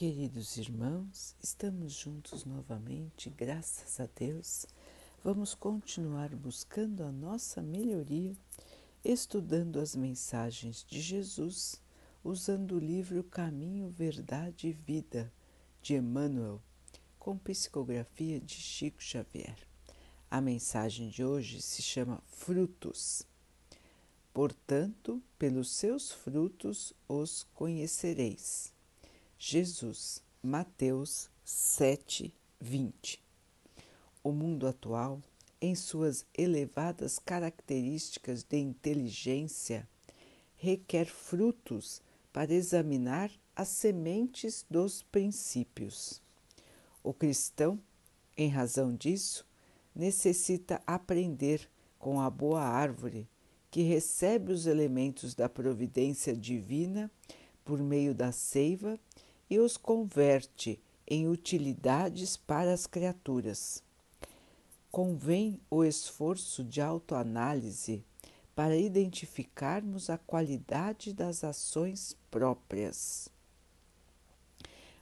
Queridos irmãos, estamos juntos novamente, graças a Deus. Vamos continuar buscando a nossa melhoria, estudando as mensagens de Jesus, usando o livro Caminho, Verdade e Vida de Emmanuel, com psicografia de Chico Xavier. A mensagem de hoje se chama Frutos. Portanto, pelos seus frutos os conhecereis. Jesus, Mateus 7, 20. O mundo atual, em suas elevadas características de inteligência, requer frutos para examinar as sementes dos princípios. O cristão, em razão disso, necessita aprender com a boa árvore que recebe os elementos da providência divina por meio da seiva e os converte em utilidades para as criaturas. Convém o esforço de autoanálise para identificarmos a qualidade das ações próprias.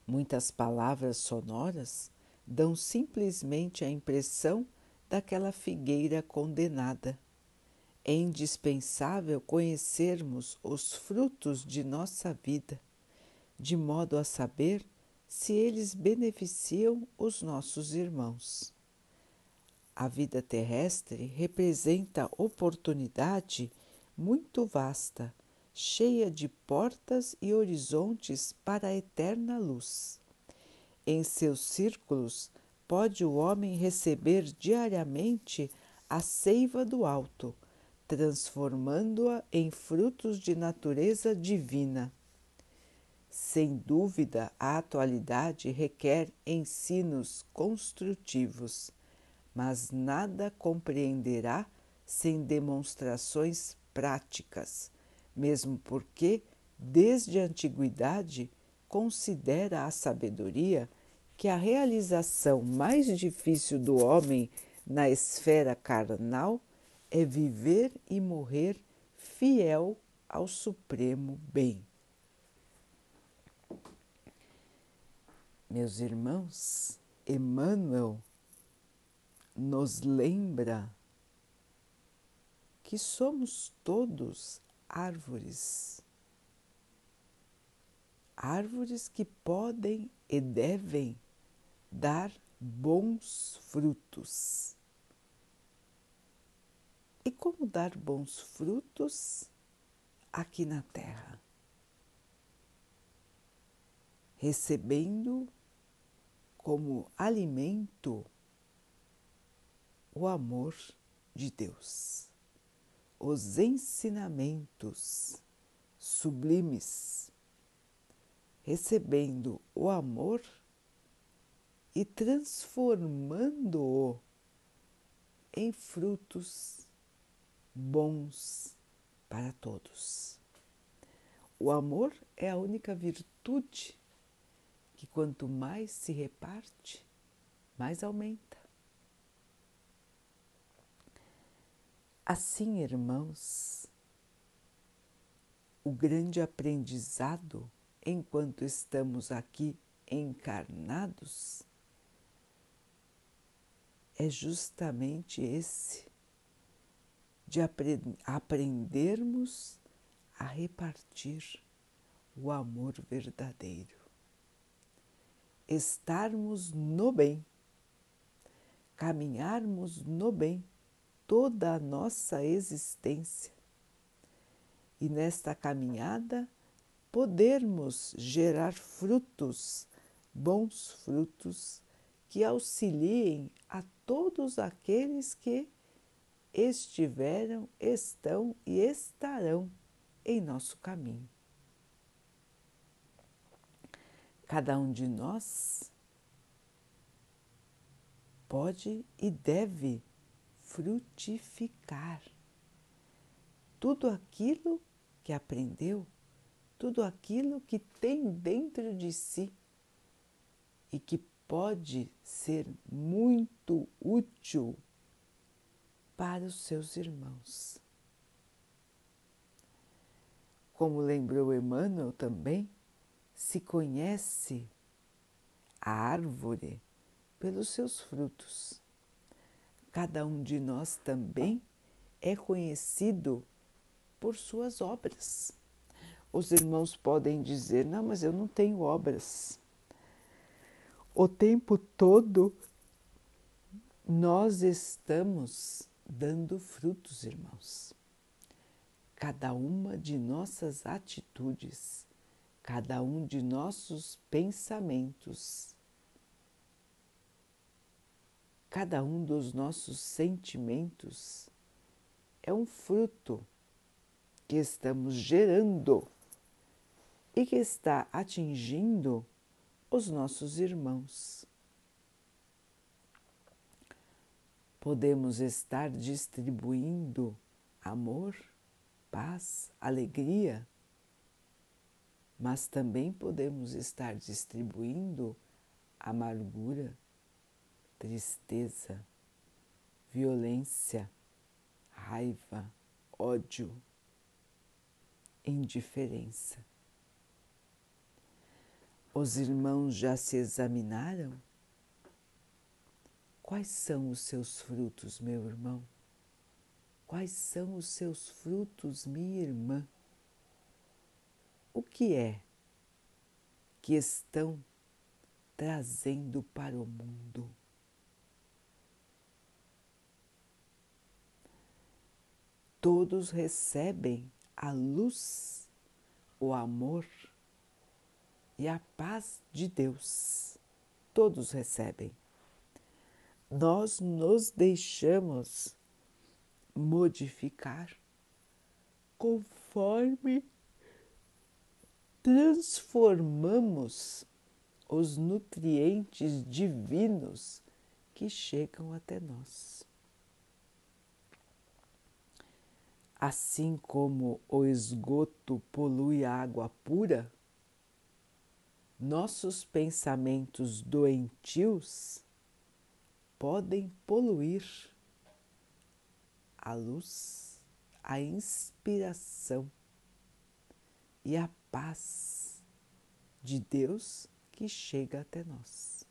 Muitas palavras sonoras dão simplesmente a impressão daquela figueira condenada. É indispensável conhecermos os frutos de nossa vida de modo a saber se eles beneficiam os nossos irmãos. A vida terrestre representa oportunidade muito vasta, cheia de portas e horizontes para a eterna luz. Em seus círculos pode o homem receber diariamente a seiva do alto, transformando-a em frutos de natureza divina sem dúvida, a atualidade requer ensinos construtivos, mas nada compreenderá sem demonstrações práticas, mesmo porque, desde a antiguidade, considera a sabedoria que a realização mais difícil do homem na esfera carnal é viver e morrer fiel ao supremo bem. Meus irmãos, Emmanuel nos lembra que somos todos árvores. Árvores que podem e devem dar bons frutos. E como dar bons frutos aqui na Terra? Recebendo como alimento o amor de Deus, os ensinamentos sublimes, recebendo o amor e transformando-o em frutos bons para todos. O amor é a única virtude que quanto mais se reparte, mais aumenta. Assim, irmãos, o grande aprendizado enquanto estamos aqui encarnados é justamente esse de apre aprendermos a repartir o amor verdadeiro estarmos no bem, caminharmos no bem toda a nossa existência e nesta caminhada podermos gerar frutos, bons frutos que auxiliem a todos aqueles que estiveram, estão e estarão em nosso caminho. Cada um de nós pode e deve frutificar tudo aquilo que aprendeu, tudo aquilo que tem dentro de si e que pode ser muito útil para os seus irmãos. Como lembrou Emmanuel também, se conhece a árvore pelos seus frutos. Cada um de nós também é conhecido por suas obras. Os irmãos podem dizer: Não, mas eu não tenho obras. O tempo todo nós estamos dando frutos, irmãos. Cada uma de nossas atitudes, cada um de nossos pensamentos, cada um dos nossos sentimentos é um fruto que estamos gerando e que está atingindo os nossos irmãos. Podemos estar distribuindo amor, paz, alegria, mas também podemos estar distribuindo amargura, tristeza, violência, raiva, ódio, indiferença. Os irmãos já se examinaram? Quais são os seus frutos, meu irmão? Quais são os seus frutos, minha irmã? O que é que estão trazendo para o mundo? Todos recebem a luz, o amor e a paz de Deus. Todos recebem. Nós nos deixamos modificar conforme transformamos os nutrientes divinos que chegam até nós. Assim como o esgoto polui a água pura, nossos pensamentos doentios podem poluir a luz, a inspiração e a paz de Deus que chega até nós.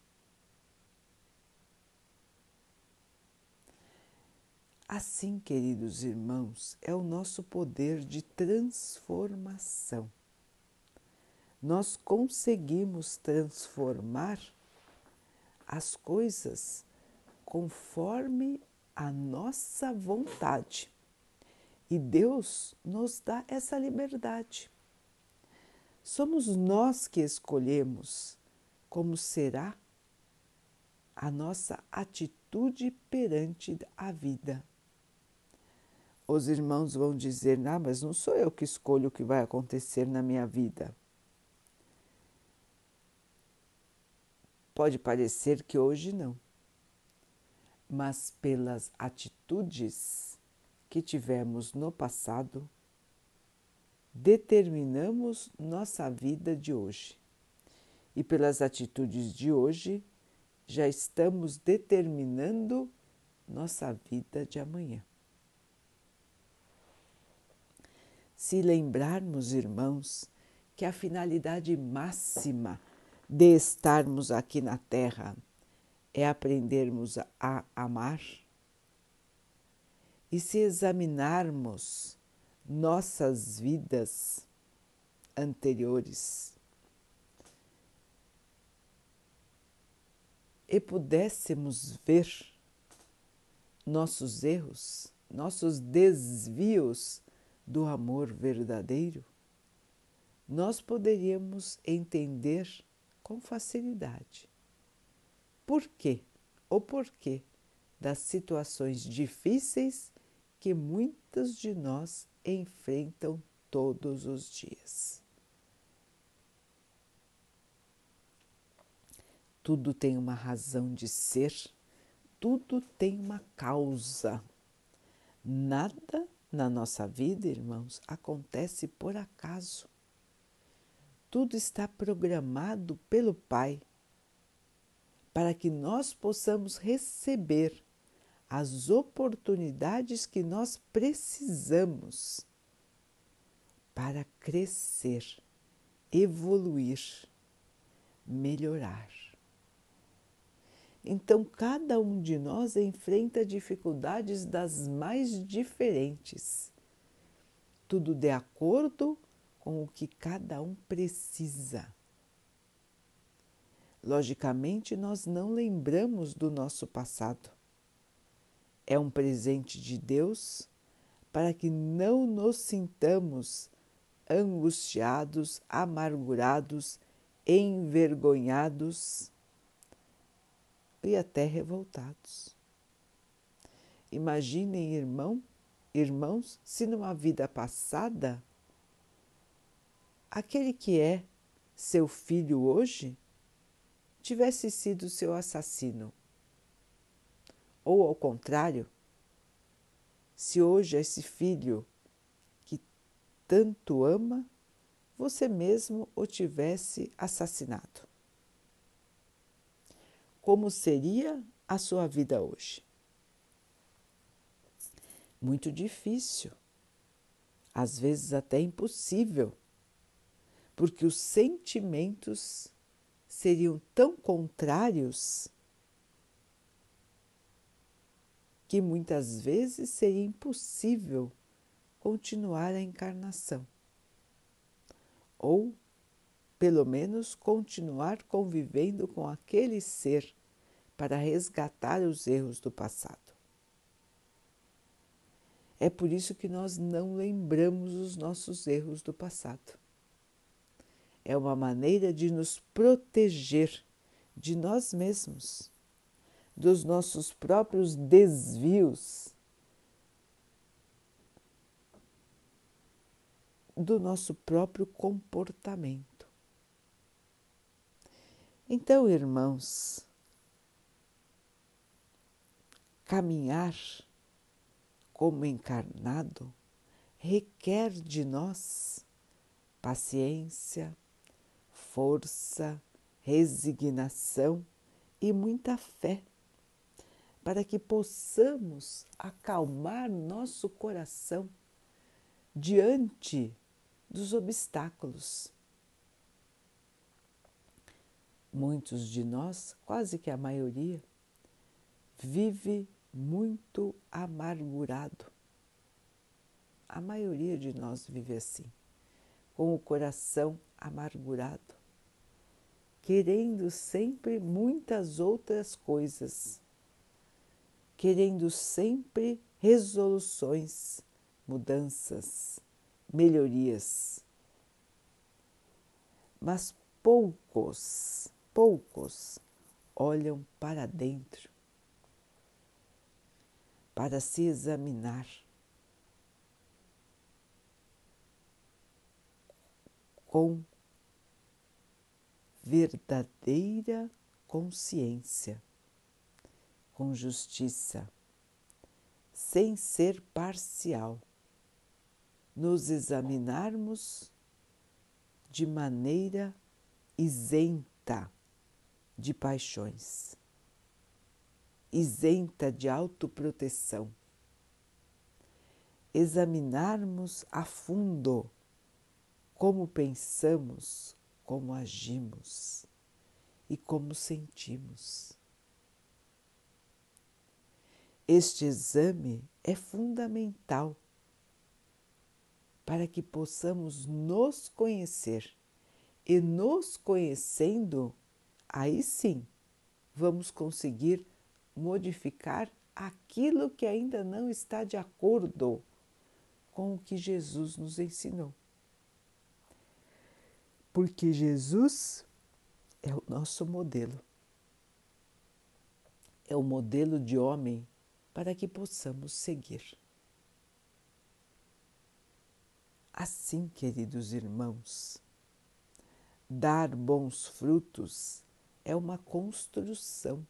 Assim, queridos irmãos, é o nosso poder de transformação. Nós conseguimos transformar as coisas conforme a nossa vontade. E Deus nos dá essa liberdade. Somos nós que escolhemos como será a nossa atitude perante a vida. Os irmãos vão dizer: Ah, mas não sou eu que escolho o que vai acontecer na minha vida. Pode parecer que hoje não mas pelas atitudes que tivemos no passado, determinamos nossa vida de hoje. E pelas atitudes de hoje, já estamos determinando nossa vida de amanhã. Se lembrarmos, irmãos, que a finalidade máxima de estarmos aqui na Terra é aprendermos a amar e se examinarmos nossas vidas anteriores e pudéssemos ver nossos erros, nossos desvios do amor verdadeiro, nós poderíamos entender com facilidade por quê? O porquê das situações difíceis que muitas de nós enfrentam todos os dias. Tudo tem uma razão de ser, tudo tem uma causa. Nada na nossa vida, irmãos, acontece por acaso. Tudo está programado pelo Pai para que nós possamos receber as oportunidades que nós precisamos para crescer, evoluir, melhorar. Então, cada um de nós enfrenta dificuldades das mais diferentes, tudo de acordo com o que cada um precisa. Logicamente, nós não lembramos do nosso passado. É um presente de Deus para que não nos sintamos angustiados, amargurados, envergonhados e até revoltados. Imaginem, irmão, irmãos, se numa vida passada aquele que é seu filho hoje tivesse sido seu assassino. Ou ao contrário, se hoje esse filho que tanto ama, você mesmo o tivesse assassinado. Como seria a sua vida hoje? Muito difícil, às vezes até impossível, porque os sentimentos seriam tão contrários que muitas vezes seria impossível continuar a encarnação, ou pelo menos continuar convivendo com aquele ser para resgatar os erros do passado. É por isso que nós não lembramos os nossos erros do passado. É uma maneira de nos proteger de nós mesmos, dos nossos próprios desvios, do nosso próprio comportamento. Então, irmãos, caminhar como encarnado requer de nós paciência, força, resignação e muita fé, para que possamos acalmar nosso coração diante dos obstáculos. Muitos de nós, quase que a maioria, vive muito amargurado. A maioria de nós vive assim, com o coração amargurado querendo sempre muitas outras coisas, querendo sempre resoluções, mudanças, melhorias. Mas poucos, poucos olham para dentro para se examinar. Com verdadeira consciência, com justiça, sem ser parcial, nos examinarmos de maneira isenta de paixões, isenta de autoproteção, examinarmos a fundo como pensamos, como agimos e como sentimos. Este exame é fundamental para que possamos nos conhecer e, nos conhecendo, aí sim vamos conseguir modificar aquilo que ainda não está de acordo com o que Jesus nos ensinou porque Jesus é o nosso modelo. É o modelo de homem para que possamos seguir. Assim, queridos irmãos, dar bons frutos é uma construção.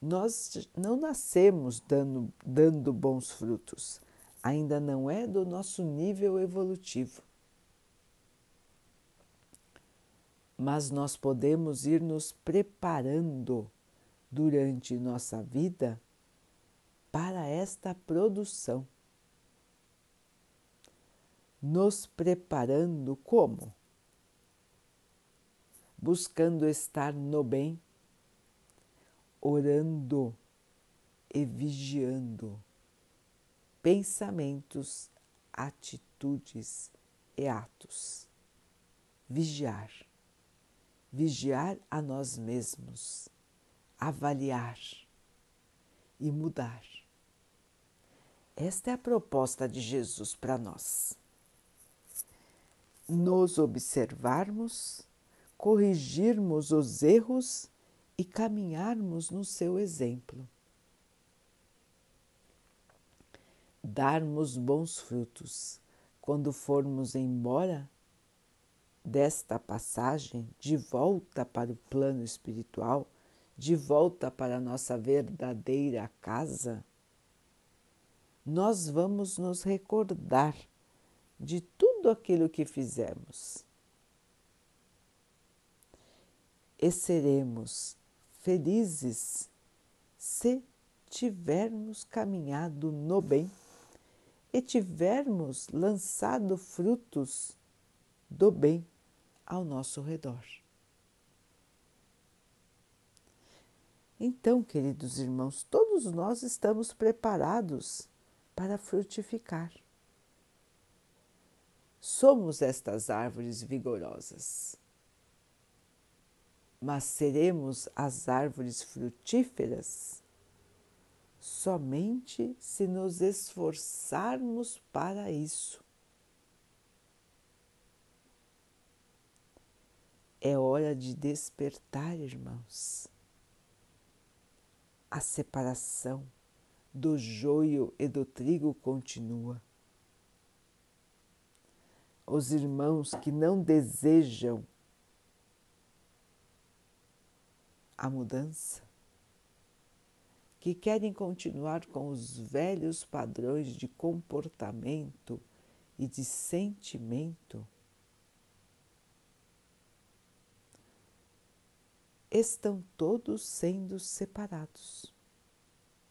Nós não nascemos dando, dando bons frutos, ainda não é do nosso nível evolutivo. mas nós podemos ir nos preparando durante nossa vida para esta produção. Nos preparando como? Buscando estar no bem, orando e vigiando pensamentos, atitudes e atos. Vigiar. Vigiar a nós mesmos, avaliar e mudar. Esta é a proposta de Jesus para nós. Nos observarmos, corrigirmos os erros e caminharmos no seu exemplo. Darmos bons frutos quando formos embora desta passagem de volta para o plano espiritual, de volta para nossa verdadeira casa, nós vamos nos recordar de tudo aquilo que fizemos e seremos felizes se tivermos caminhado no bem e tivermos lançado frutos do bem ao nosso redor. Então, queridos irmãos, todos nós estamos preparados para frutificar. Somos estas árvores vigorosas mas seremos as árvores frutíferas somente se nos esforçarmos para isso. É hora de despertar, irmãos. A separação do joio e do trigo continua. Os irmãos que não desejam a mudança, que querem continuar com os velhos padrões de comportamento e de sentimento, estão todos sendo separados,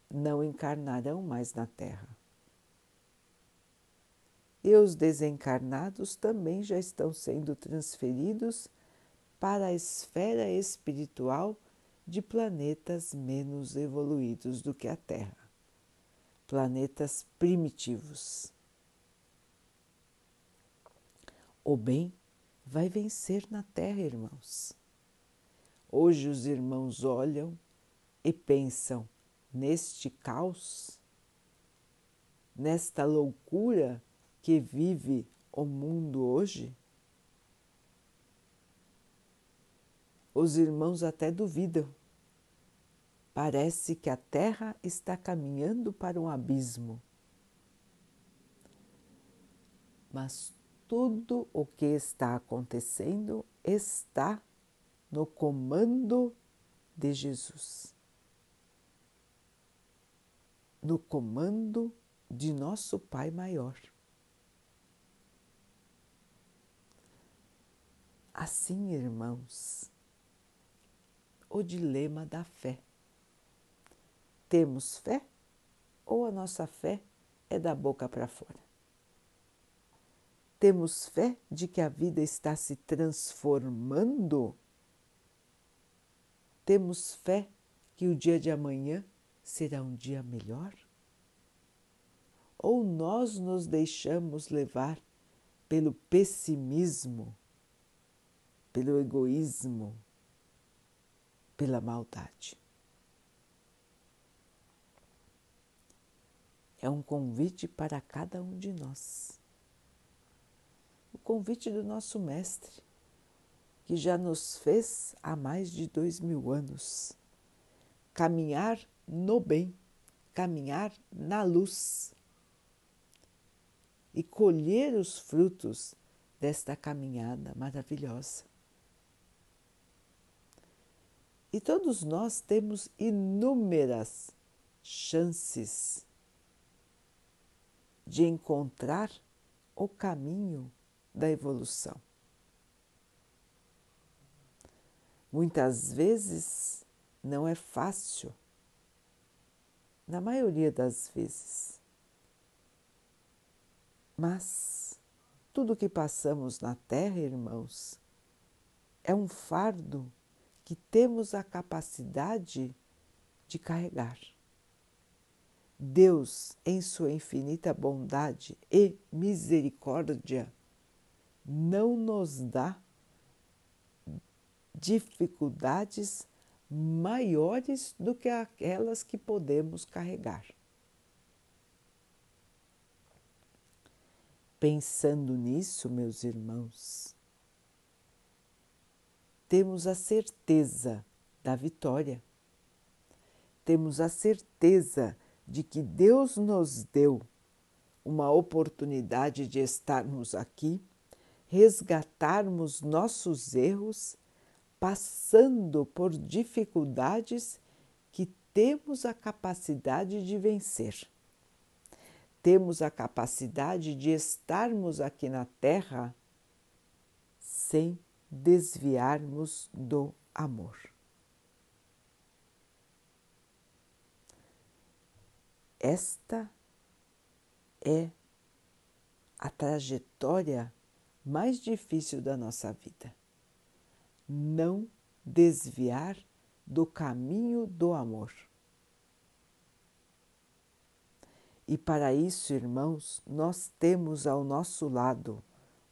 não encarnarão mais na Terra. E os desencarnados também já estão sendo transferidos para a esfera espiritual de planetas menos evoluídos do que a Terra, planetas primitivos. O bem vai vencer na Terra, irmãos. Hoje os irmãos olham e pensam neste caos, nesta loucura que vive o mundo hoje? Os irmãos até duvidam Parece que a Terra está caminhando para um abismo. Mas tudo o que está acontecendo está no comando de Jesus, no comando de nosso Pai Maior. Assim, irmãos, o dilema da fé. Temos fé ou a nossa fé é da boca para fora? Temos fé de que a vida está se transformando? Temos fé que o dia de amanhã será um dia melhor? Ou nós nos deixamos levar pelo pessimismo, pelo egoísmo, pela maldade? é um convite para cada um de nós. O convite do nosso Mestre, que já nos fez há mais de dois mil anos. Caminhar no bem, caminhar na luz e colher os frutos desta caminhada maravilhosa. E todos nós temos inúmeras chances de encontrar o caminho da evolução. Muitas vezes não é fácil, na maioria das vezes. Mas tudo que passamos na Terra, irmãos, é um fardo que temos a capacidade de carregar. Deus, em sua infinita bondade e misericórdia, não nos dá dificuldades maiores do que aquelas que podemos carregar. Pensando nisso, meus irmãos, temos a certeza da vitória. Temos a certeza de que Deus nos deu uma oportunidade de estarmos aqui, resgatarmos nossos erros, passando por dificuldades que temos a capacidade de vencer temos a capacidade de estarmos aqui na Terra sem desviarmos do amor. Esta é a trajetória mais difícil da nossa vida. Não desviar do caminho do amor. E para isso, irmãos, nós temos ao nosso lado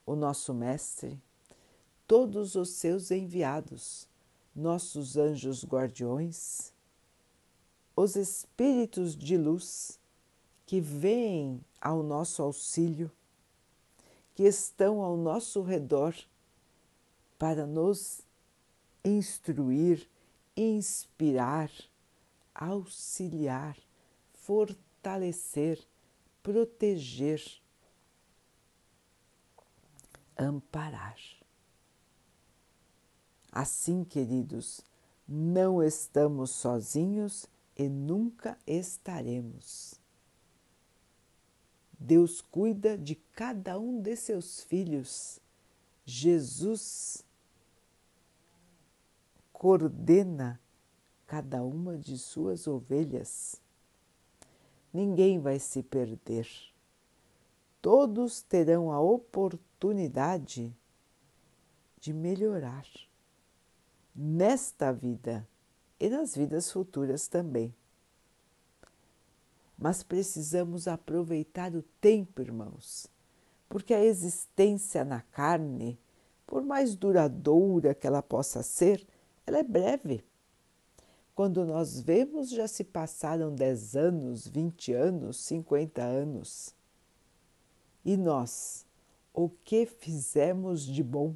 o nosso Mestre, todos os seus enviados, nossos anjos guardiões, os espíritos de luz que vêm ao nosso auxílio, que estão ao nosso redor para nos instruir, inspirar, auxiliar, fortalecer proteger, amparar. Assim, queridos, não estamos sozinhos e nunca estaremos. Deus cuida de cada um de seus filhos. Jesus coordena cada uma de suas ovelhas ninguém vai se perder. Todos terão a oportunidade de melhorar nesta vida e nas vidas futuras também. Mas precisamos aproveitar o tempo, irmãos, porque a existência na carne, por mais duradoura que ela possa ser, ela é breve. Quando nós vemos, já se passaram 10 anos, 20 anos, 50 anos. E nós, o que fizemos de bom?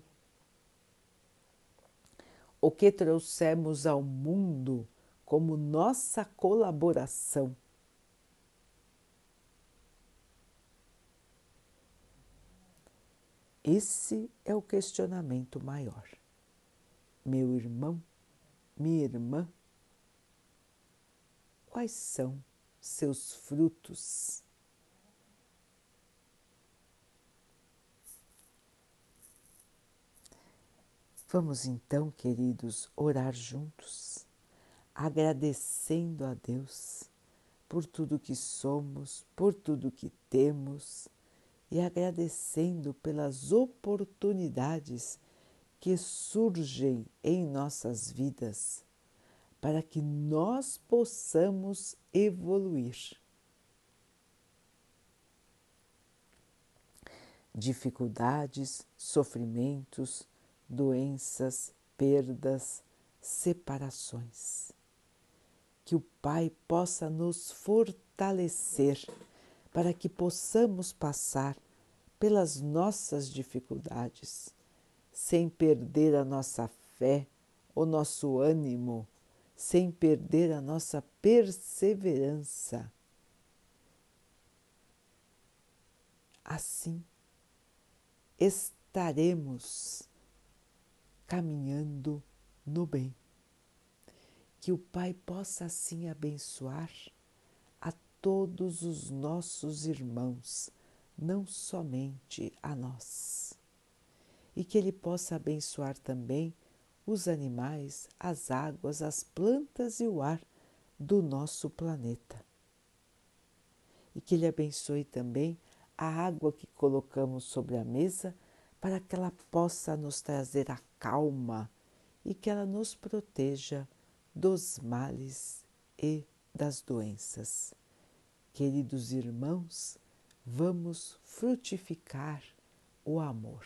O que trouxemos ao mundo como nossa colaboração? Esse é o questionamento maior. Meu irmão, minha irmã, Quais são seus frutos? Vamos então, queridos, orar juntos, agradecendo a Deus por tudo que somos, por tudo que temos e agradecendo pelas oportunidades que surgem em nossas vidas para que nós possamos evoluir. Dificuldades, sofrimentos, doenças, perdas, separações. Que o Pai possa nos fortalecer para que possamos passar pelas nossas dificuldades, sem perder a nossa fé, o nosso ânimo, sem perder a nossa perseverança. Assim estaremos caminhando no bem. Que o Pai possa assim abençoar a todos os nossos irmãos, não somente a nós. E que Ele possa abençoar também os animais, as águas, as plantas e o ar do nosso planeta. E que Ele abençoe também a água que colocamos sobre a mesa para que ela possa nos trazer a calma e que ela nos proteja dos males e das doenças. Queridos irmãos, vamos frutificar o amor.